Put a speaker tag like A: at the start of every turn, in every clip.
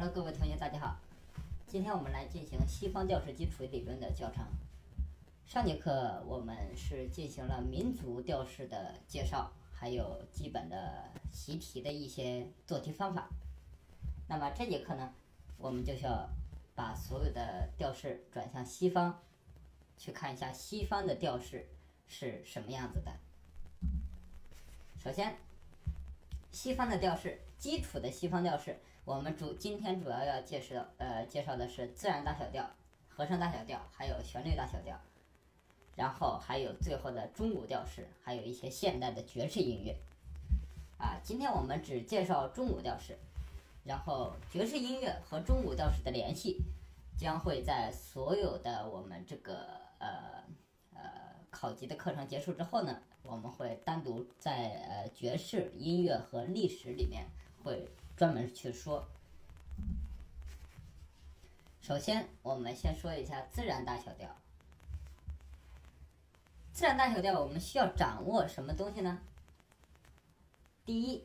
A: Hello，各位同学，大家好。今天我们来进行西方调式基础理论的教程。上节课我们是进行了民族调式的介绍，还有基本的习题的一些做题方法。那么这节课呢，我们就需要把所有的调式转向西方，去看一下西方的调式是什么样子的。首先，西方的调式，基础的西方调式，我们主今天主要要介绍呃介绍的是自然大小调、和声大小调，还有旋律大小调，然后还有最后的中古调式，还有一些现代的爵士音乐。啊，今天我们只介绍中古调式。然后爵士音乐和中古调式的联系，将会在所有的我们这个呃呃考级的课程结束之后呢，我们会单独在呃爵士音乐和历史里面会专门去说。首先，我们先说一下自然大小调。自然大小调，我们需要掌握什么东西呢？第一，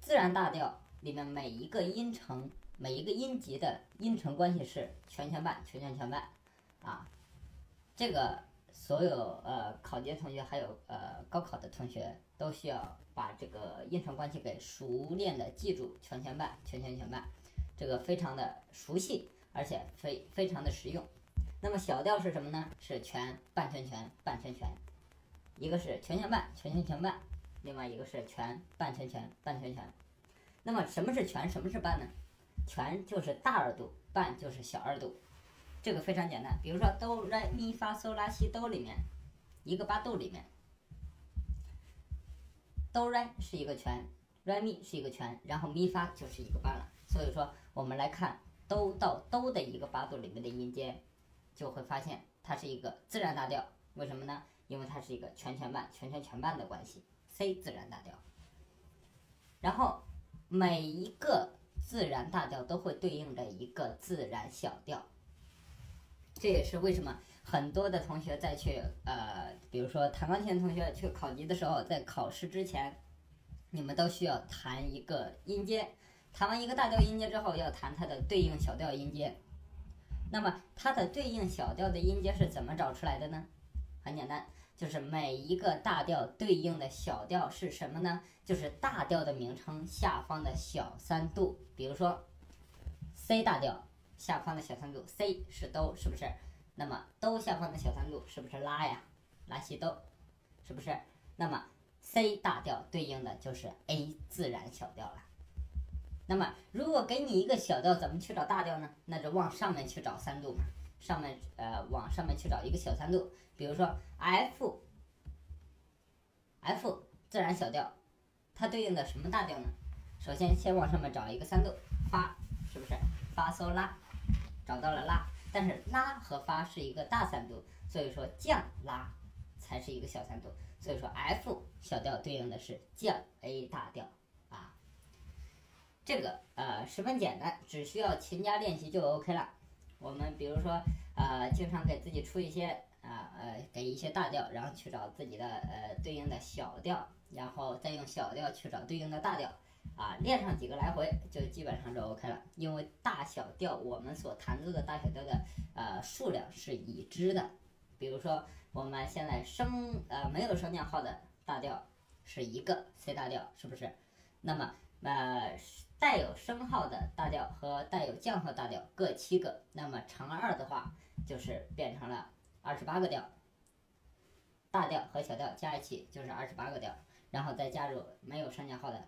A: 自然大调。里面每一个音程，每一个音级的音程关系是全全半，全全全半，啊，这个所有呃考级同学还有呃高考的同学都需要把这个音程关系给熟练的记住，全全半，全全全半，这个非常的熟悉，而且非非常的实用。那么小调是什么呢？是全半全全半全全，一个是全全半，全全全半，另外一个是全半全全半全全。那么什么是全，什么是半呢？全就是大二度，半就是小二度，这个非常简单。比如说哆来咪发嗦拉西哆里面，一个八度里面，哆来是一个全，来咪是一个全，然后咪发就是一个半了。所以说我们来看哆到哆的一个八度里面的音阶，就会发现它是一个自然大调。为什么呢？因为它是一个全全半，全全全半的关系，C 自然大调。然后。每一个自然大调都会对应着一个自然小调，这也是为什么很多的同学在去呃，比如说弹钢琴的同学去考级的时候，在考试之前，你们都需要弹一个音阶，弹完一个大调音阶之后，要弹它的对应小调音阶。那么它的对应小调的音阶是怎么找出来的呢？很简单。就是每一个大调对应的小调是什么呢？就是大调的名称下方的小三度。比如说，C 大调下方的小三度，C 是哆，是不是？那么哆下方的小三度是不是拉呀？拉西哆，是不是？那么 C 大调对应的就是 A 自然小调了。那么如果给你一个小调，怎么去找大调呢？那就往上面去找三度嘛。上面呃往上面去找一个小三度，比如说 F，F 自然小调，它对应的什么大调呢？首先先往上面找一个三度，发是不是？发嗦拉，找到了拉，但是拉和发是一个大三度，所以说降拉才是一个小三度，所以说 F 小调对应的是降 A 大调啊。这个呃十分简单，只需要勤加练习就 OK 了。我们比如说，呃，经常给自己出一些啊呃，给一些大调，然后去找自己的呃对应的小调，然后再用小调去找对应的大调，啊，练上几个来回就基本上就 OK 了。因为大小调我们所弹奏的大小调的呃数量是已知的，比如说我们现在升呃没有升降号的大调是一个 C 大调，是不是？那么呃。带有升号的大调和带有降号大调各七个，那么乘二的话就是变成了二十八个调。大调和小调加一起就是二十八个调，然后再加入没有升降号的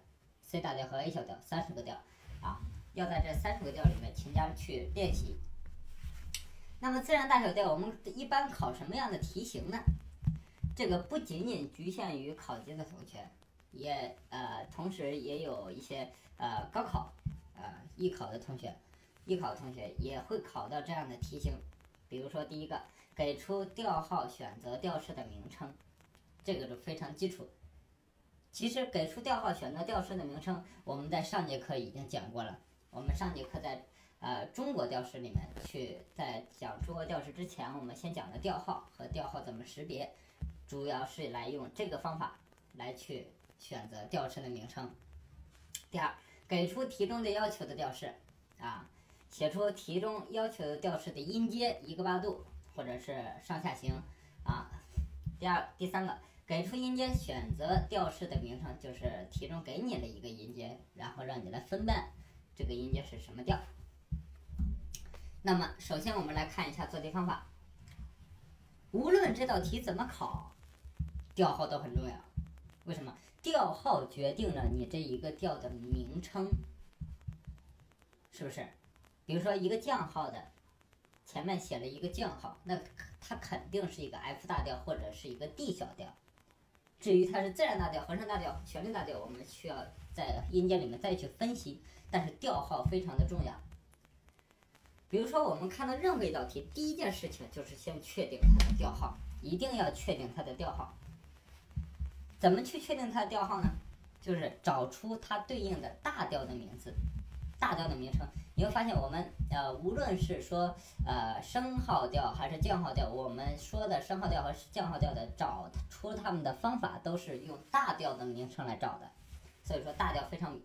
A: C 大调和 A 小调三十个调啊，要在这三十个调里面勤加去练习。那么自然大小调我们一般考什么样的题型呢？这个不仅仅局限于考级的同学。也呃，同时也有一些呃高考呃艺考的同学，艺考同学也会考到这样的题型，比如说第一个，给出调号选择调式的名称，这个是非常基础。其实给出调号选择调式的名称，我们在上节课已经讲过了。我们上节课在呃中国调式里面去在讲中国调式之前，我们先讲了调号和调号怎么识别，主要是来用这个方法来去。选择调式的名称。第二，给出题中的要求的调式，啊，写出题中要求的调式的音阶一个八度，或者是上下行啊。第二、第三个，给出音阶，选择调式的名称，就是题中给你了一个音阶，然后让你来分辨这个音阶是什么调。那么，首先我们来看一下做题方法。无论这道题怎么考，调号都很重要。为什么？调号决定了你这一个调的名称，是不是？比如说一个降号的，前面写了一个降号，那它肯定是一个 F 大调或者是一个 D 小调。至于它是自然大调、和声大调、旋律大调，我们需要在音阶里面再去分析。但是调号非常的重要。比如说，我们看到任何一道题，第一件事情就是先确定它的调号，一定要确定它的调号。怎么去确定它的调号呢？就是找出它对应的大调的名字，大调的名称。你会发现，我们呃，无论是说呃升号调还是降号调，我们说的升号调和降号调的找出他们的方法，都是用大调的名称来找的。所以说，大调非常，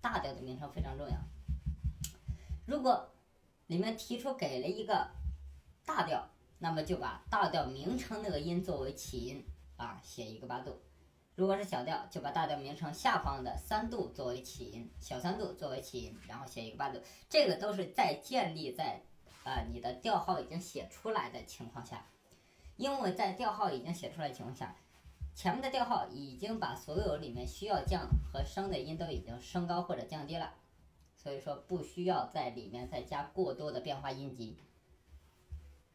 A: 大调的名称非常重要。如果里面提出给了一个大调，那么就把大调名称那个音作为起音啊，写一个八度。如果是小调，就把大调名称下方的三度作为起音，小三度作为起音，然后写一个八度。这个都是在建立在啊你的调号已经写出来的情况下，因为在调号已经写出来的情况下，前面的调号已经把所有里面需要降和升的音都已经升高或者降低了。所以说不需要在里面再加过多的变化音级。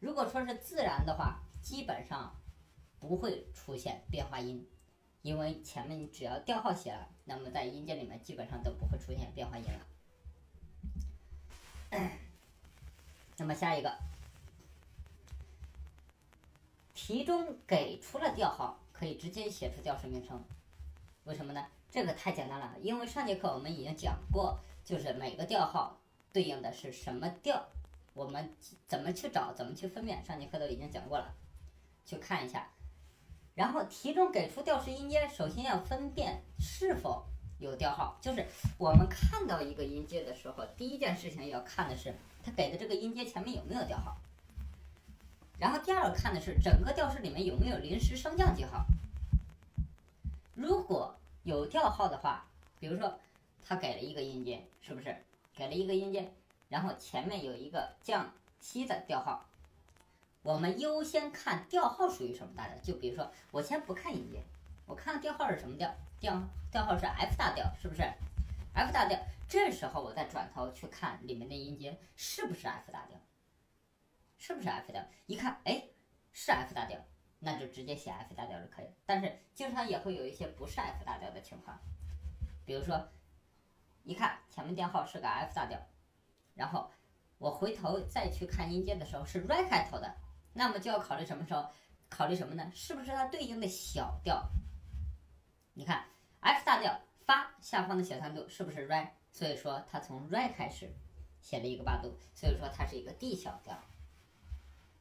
A: 如果说是自然的话，基本上不会出现变化音，因为前面你只要调号写了，那么在音阶里面基本上都不会出现变化音了。那么下一个，题中给出了调号，可以直接写出调式名称。为什么呢？这个太简单了，因为上节课我们已经讲过。就是每个调号对应的是什么调，我们怎么去找，怎么去分辨？上节课都已经讲过了，去看一下。然后题中给出调式音阶，首先要分辨是否有调号。就是我们看到一个音阶的时候，第一件事情要看的是它给的这个音阶前面有没有调号。然后第二个看的是整个调式里面有没有临时升降记号。如果有调号的话，比如说。它给了一个音阶，是不是？给了一个音阶，然后前面有一个降七的调号。我们优先看调号属于什么大调？就比如说，我先不看音阶，我看调号是什么调？调调号是 F 大调，是不是？F 大调，这时候我再转头去看里面的音阶是不是 F 大调？是不是 F 调？一看，哎，是 F 大调，那就直接写 F 大调就可以了。但是经常也会有一些不是 F 大调的情况，比如说。一看前面调号是个 F 大调，然后我回头再去看音阶的时候是 Re 开头的，那么就要考虑什么时候？考虑什么呢？是不是它对应的小调？你看 F 大调发下方的小三度是不是 Re？所以说它从 Re 开始写了一个八度，所以说它是一个 D 小调。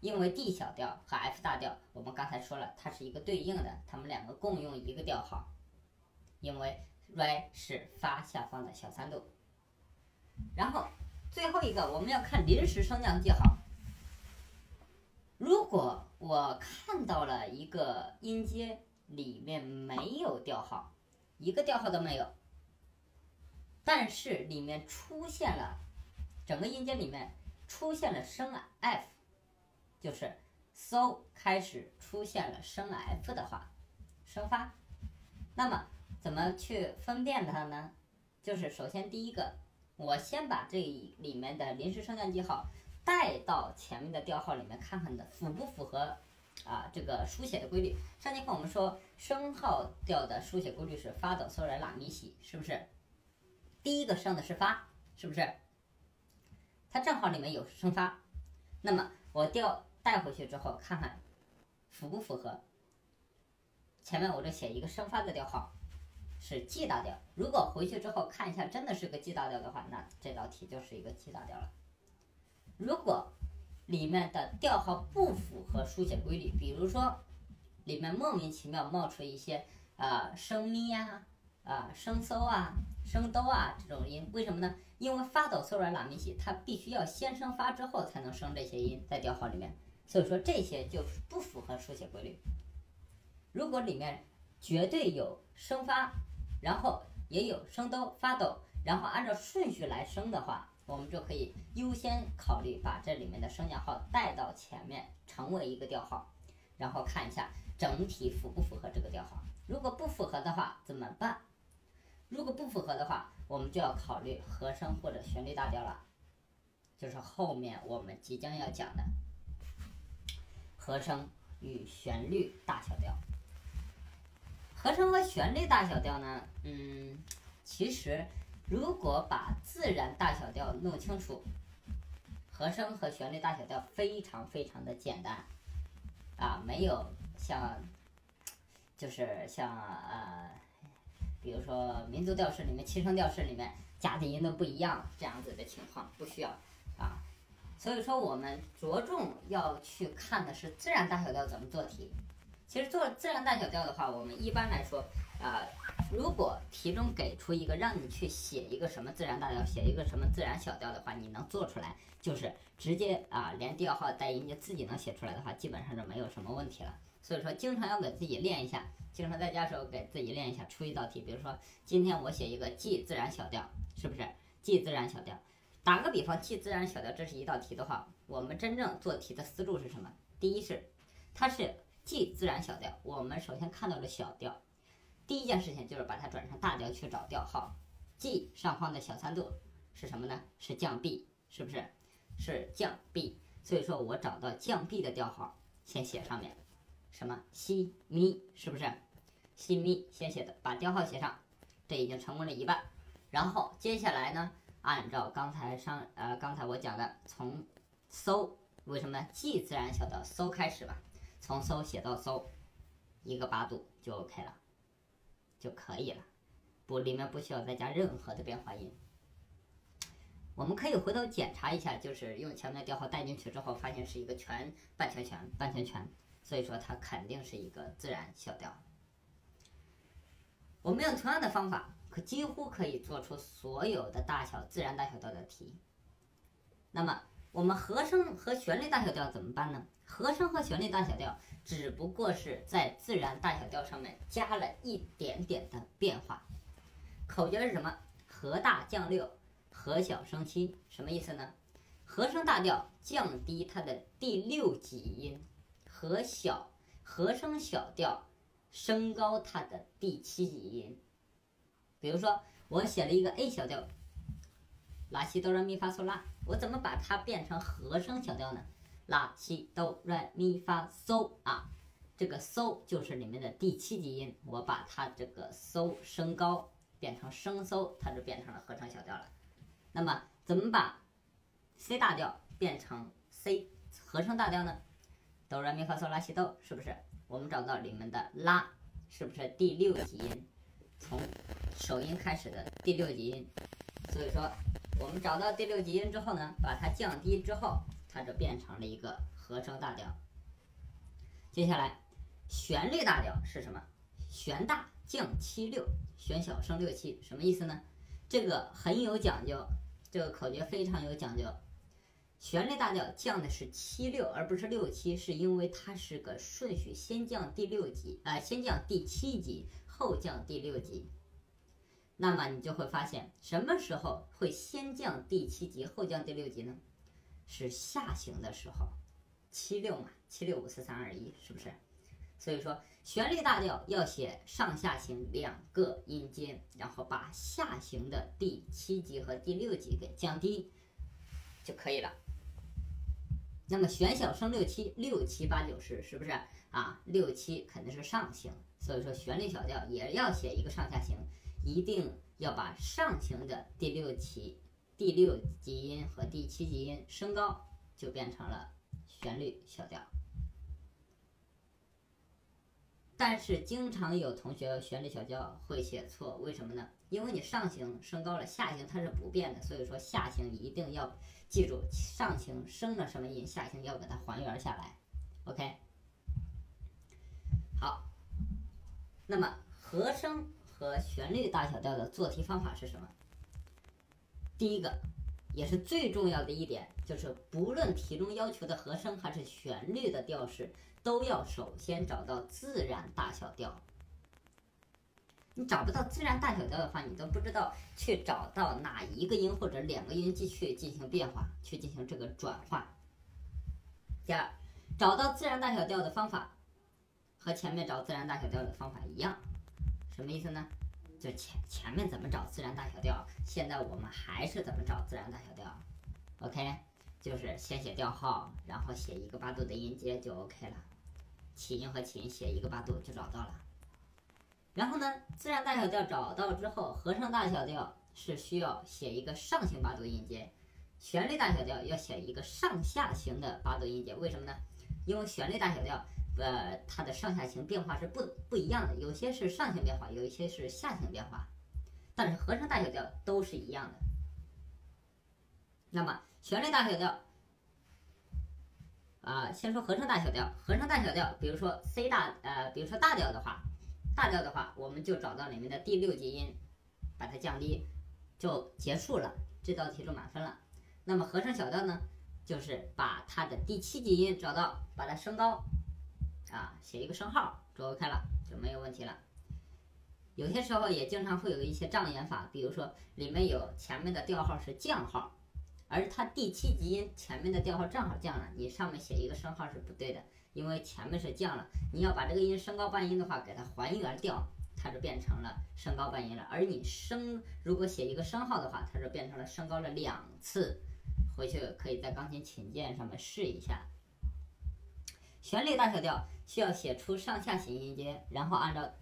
A: 因为 D 小调和 F 大调，我们刚才说了，它是一个对应的，它们两个共用一个调号，因为。Re 是发下方的小三度，然后最后一个我们要看临时升降记号。如果我看到了一个音阶里面没有调号，一个调号都没有，但是里面出现了整个音阶里面出现了升 F，就是 So 开始出现了升 F 的话，升发，那么。怎么去分辨它呢？就是首先第一个，我先把这里面的临时升降记号带到前面的调号里面看看的符不符合啊这个书写的规律。上节课我们说升号调的书写规律是发哆嗦来拉咪西，是不是？第一个升的是发，是不是？它正好里面有升发，那么我调带回去之后看看符不符合。前面我这写一个升发的调号。是 G 大调，如果回去之后看一下，真的是个 G 大调的话，那这道题就是一个 G 大调了。如果里面的调号不符合书写规律，比如说里面莫名其妙冒出一些啊升咪呀、啊升搜啊升哆啊这种音，为什么呢？因为发哆嗦来拉咪西，它必须要先升发之后才能升这些音在调号里面，所以说这些就不符合书写规律。如果里面绝对有升发，然后也有升哆发哆，然后按照顺序来升的话，我们就可以优先考虑把这里面的升降号带到前面，成为一个调号，然后看一下整体符不符合这个调号。如果不符合的话怎么办？如果不符合的话，我们就要考虑和声或者旋律大调了，就是后面我们即将要讲的和声与旋律大小调。和声和旋律大小调呢，嗯，其实如果把自然大小调弄清楚，和声和旋律大小调非常非常的简单，啊，没有像，就是像呃，比如说民族调式里面、七声调式里面加的音都不一样这样子的情况，不需要啊。所以说我们着重要去看的是自然大小调怎么做题。其实做自然大小调的话，我们一般来说，啊，如果题中给出一个让你去写一个什么自然大调，写一个什么自然小调的话，你能做出来，就是直接啊，连调号带音就自己能写出来的话，基本上就没有什么问题了。所以说，经常要给自己练一下，经常在家时候给自己练一下，出一道题，比如说今天我写一个 G 自然小调，是不是？G 自然小调，打个比方，G 自然小调，这是一道题的话，我们真正做题的思路是什么？第一是，它是。G 自然小调，我们首先看到了小调，第一件事情就是把它转成大调去找调号。G 上方的小三度是什么呢？是降 B，是不是？是降 B。所以说我找到降 B 的调号，先写上面，什么西咪，是不是？西咪先写的，把调号写上，这已经成功了一半。然后接下来呢，按照刚才上呃刚才我讲的，从搜为什么呢？G 自然小调搜开始吧。从搜写到搜，一个八度就 OK 了，就可以了，不，里面不需要再加任何的变化音。我们可以回头检查一下，就是用前面的调号带进去之后，发现是一个全半全全半全全，所以说它肯定是一个自然小调。我们用同样的方法，可几乎可以做出所有的大小自然大小调的题。那么我们和声和旋律大小调怎么办呢？和声和旋律大小调只不过是在自然大小调上面加了一点点的变化。口诀是什么？和大降六，和小升七，什么意思呢？和声大调降低它的第六级音，和小和声小调升高它的第七级音。比如说，我写了一个 A 小调，拉西哆来咪发嗦拉，我怎么把它变成和声小调呢？拉西哆来咪发嗦啊，这个嗦就是里面的第七级音，我把它这个嗦升高变成升嗦，它就变成了合成小调了。那么怎么把 C 大调变成 C 合成大调呢？哆来咪发嗦拉西哆，是不是？我们找到里面的拉，是不是第六级音？从首音开始的第六级音。所以说，我们找到第六级音之后呢，把它降低之后。它就变成了一个和声大调。接下来，旋律大调是什么？旋大降七六，旋小升六七，什么意思呢？这个很有讲究，这个口诀非常有讲究。旋律大调降的是七六，而不是六七，是因为它是个顺序，先降第六级，啊，先降第七级，后降第六级。那么你就会发现，什么时候会先降第七级，后降第六级呢？是下行的时候，七六嘛，七六五四三二一，是不是？所以说，旋律大调要写上下行两个音阶，然后把下行的第七级和第六级给降低就可以了。那么旋小升六七，六七八九十，是不是啊？六七肯定是上行，所以说旋律小调也要写一个上下行，一定要把上行的第六级。第六级音和第七级音升高，就变成了旋律小调。但是经常有同学旋律小调会写错，为什么呢？因为你上行升高了，下行它是不变的，所以说下行一定要记住上行升了什么音，下行要给它还原下来。OK，好，那么和声。和旋律大小调的做题方法是什么？第一个，也是最重要的一点，就是不论题中要求的和声还是旋律的调式，都要首先找到自然大小调。你找不到自然大小调的话，你都不知道去找到哪一个音或者两个音继续进行变化，去进行这个转化。第二，找到自然大小调的方法和前面找自然大小调的方法一样，什么意思呢？就前前面怎么找自然大小调，现在我们还是怎么找自然大小调？OK，就是先写调号，然后写一个八度的音阶就 OK 了，起音和起音写一个八度就找到了。然后呢，自然大小调找到之后，和声大小调是需要写一个上行八度音阶，旋律大小调要写一个上下行的八度音阶。为什么呢？因为旋律大小调，呃，它的上下行变化是不不一样的，有些是上行变化，有一些是下行变化，但是和声大小调都是一样的。那么旋律大小调，啊，先说和声大小调，和声大小调，比如说 C 大，呃，比如说大调的话。大调的话，我们就找到里面的第六级音，把它降低，就结束了，这道题就满分了。那么和声小调呢，就是把它的第七级音找到，把它升高，啊，写一个升号就 OK 了，就没有问题了。有些时候也经常会有一些障眼法，比如说里面有前面的调号是降号，而它第七级音前面的调号正好降了，你上面写一个升号是不对的。因为前面是降了，你要把这个音升高半音的话，给它还原调，它就变成了升高半音了。而你升如果写一个升号的话，它就变成了升高了两次。回去可以在钢琴琴键上面试一下。旋律大小调需要写出上下行音阶，然后按照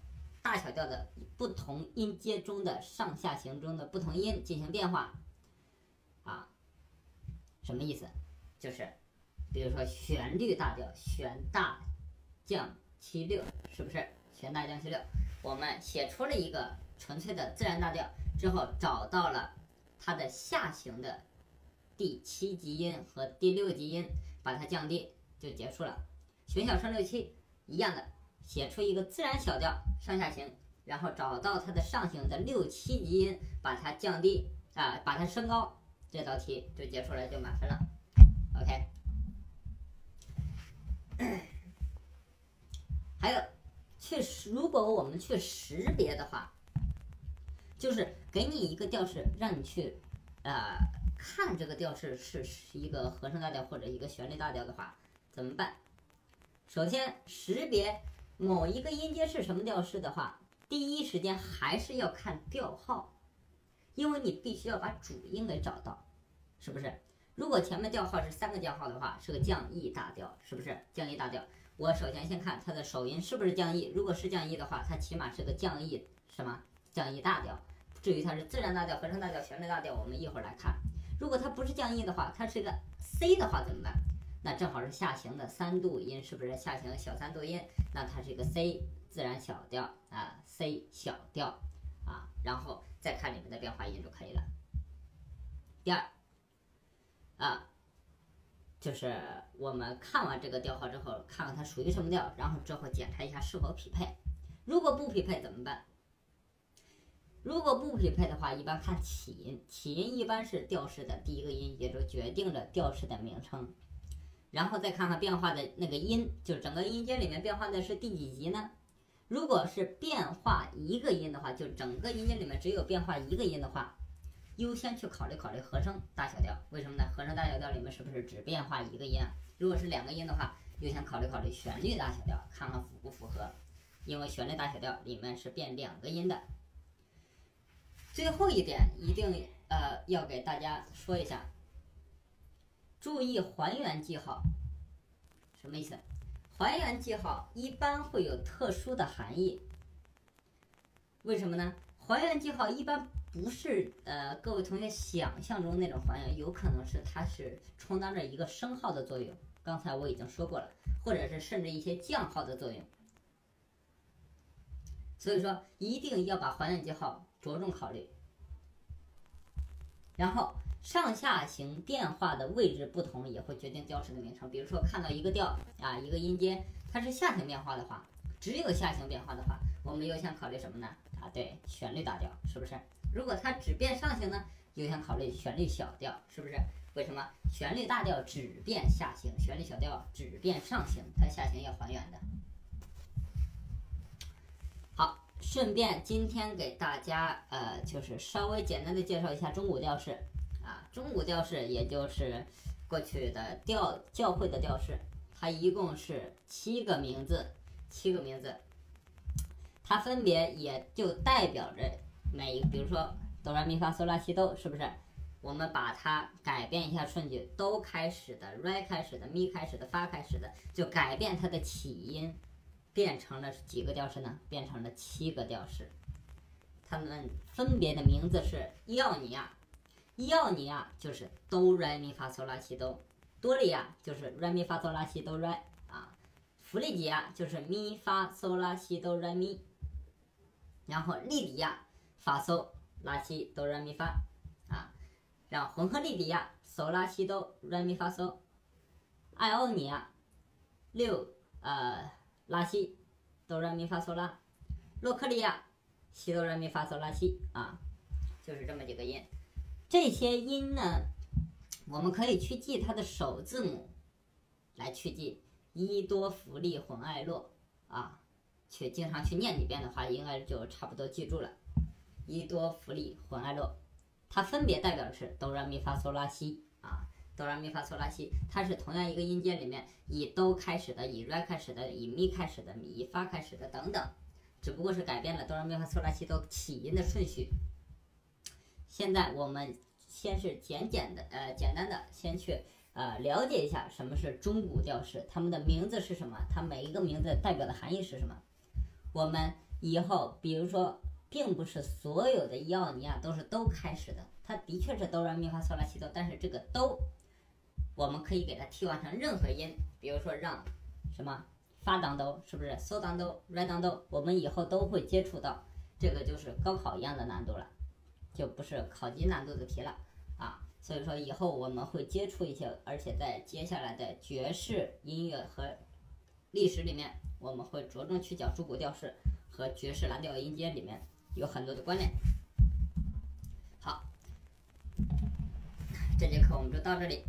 A: 大小调的不同音阶中的上下行中的不同音进行变化。啊，什么意思？就是。比如说旋律大调，旋大降七六，是不是？旋大降七六，我们写出了一个纯粹的自然大调之后，找到了它的下行的第七级音和第六级音，把它降低就结束了。旋小升六七一样的，写出一个自然小调上下行，然后找到它的上行的六七级音，把它降低啊，把它升高，这道题就结束了，就满分了。OK。还有，去如果我们去识别的话，就是给你一个调式，让你去，呃，看这个调式是是一个和声大调或者一个旋律大调的话，怎么办？首先识别某一个音阶是什么调式的话，第一时间还是要看调号，因为你必须要把主音给找到，是不是？如果前面调号是三个调号的话，是个降 E 大调，是不是降 E 大调？我首先先看它的首音是不是降 E，如果是降 E 的话，它起码是个降 E 什么降 E 大调。至于它是自然大调、和声大调、旋律大调，我们一会儿来看。如果它不是降 E 的话，它是个 C 的话怎么办？那正好是下行的三度音，是不是下行小三度音？那它是一个 C 自然小调啊，C 小调啊，然后再看里面的变化音就可以了。第二。啊，就是我们看完这个调号之后，看看它属于什么调，然后之后检查一下是否匹配。如果不匹配怎么办？如果不匹配的话，一般看起音，起音一般是调式的第一个音，也就决定了调式的名称。然后再看看变化的那个音，就是整个音阶里面变化的是第几级呢？如果是变化一个音的话，就整个音阶里面只有变化一个音的话。优先去考虑考虑和声大小调，为什么呢？和声大小调里面是不是只变化一个音啊？如果是两个音的话，优先考虑考虑旋律大小调，看看符不符合。因为旋律大小调里面是变两个音的。最后一点一定呃要给大家说一下，注意还原记号，什么意思？还原记号一般会有特殊的含义，为什么呢？还原记号一般。不是呃，各位同学想象中那种还原，有可能是它是充当着一个升号的作用。刚才我已经说过了，或者是甚至一些降号的作用。所以说一定要把还原记号着重考虑。然后上下行变化的位置不同，也会决定调式的名称。比如说看到一个调啊，一个音阶，它是下行变化的话，只有下行变化的话，我们优先考虑什么呢？啊，对，旋律大调，是不是？如果它只变上行呢，优先考虑旋律小调，是不是？为什么？旋律大调只变下行，旋律小调只变上行，它下行要还原的。好，顺便今天给大家呃，就是稍微简单的介绍一下中古调式啊，中古调式也就是过去的调教会的调式，它一共是七个名字，七个名字，它分别也就代表着每一个，比如说哆来咪发嗦拉西哆，是不是？我们把它改变一下顺序，哆开始的、来开始的、咪开始的、发开始的，就改变它的起音。变成了几个调式呢？变成了七个调式，它们分别的名字是伊奥尼亚，伊奥尼亚就是哆来咪发嗦拉西哆，多利亚就是来咪发嗦拉西哆来啊，弗利吉亚就是咪发嗦拉西哆来咪，然后利迪亚发嗦拉西哆来咪发啊，然后混合利迪亚嗦拉西哆来咪发嗦，艾奥尼亚六呃。拉西，哆来咪发嗦拉，洛克利亚，西哆来咪发嗦拉西啊，就是这么几个音。这些音呢，我们可以去记它的首字母，来去记伊多弗利混爱洛啊，去经常去念几遍的话，应该就差不多记住了。伊多弗利混爱洛，它分别代表的是哆来咪发嗦拉西啊。哆来咪发嗦拉西，它是同样一个音阶里面以哆开始的，以来开始的，以咪开始的，以发开始的等等，只不过是改变了哆来咪发嗦拉西哆起音的顺序。现在我们先是简简的呃简单的先去呃了解一下什么是中古调式，它们的名字是什么，它每一个名字代表的含义是什么。我们以后比如说，并不是所有的伊奥尼亚都是哆开始的，它的确是哆来咪发嗦拉西哆，但是这个哆。我们可以给它替换成任何音，比如说让什么发当哆，是不是嗦当哆、来当哆？我们以后都会接触到，这个就是高考一样的难度了，就不是考级难度的题了啊。所以说以后我们会接触一些，而且在接下来的爵士音乐和历史里面，我们会着重去讲中古调式和爵士蓝调音阶里面有很多的关联。好，这节课我们就到这里。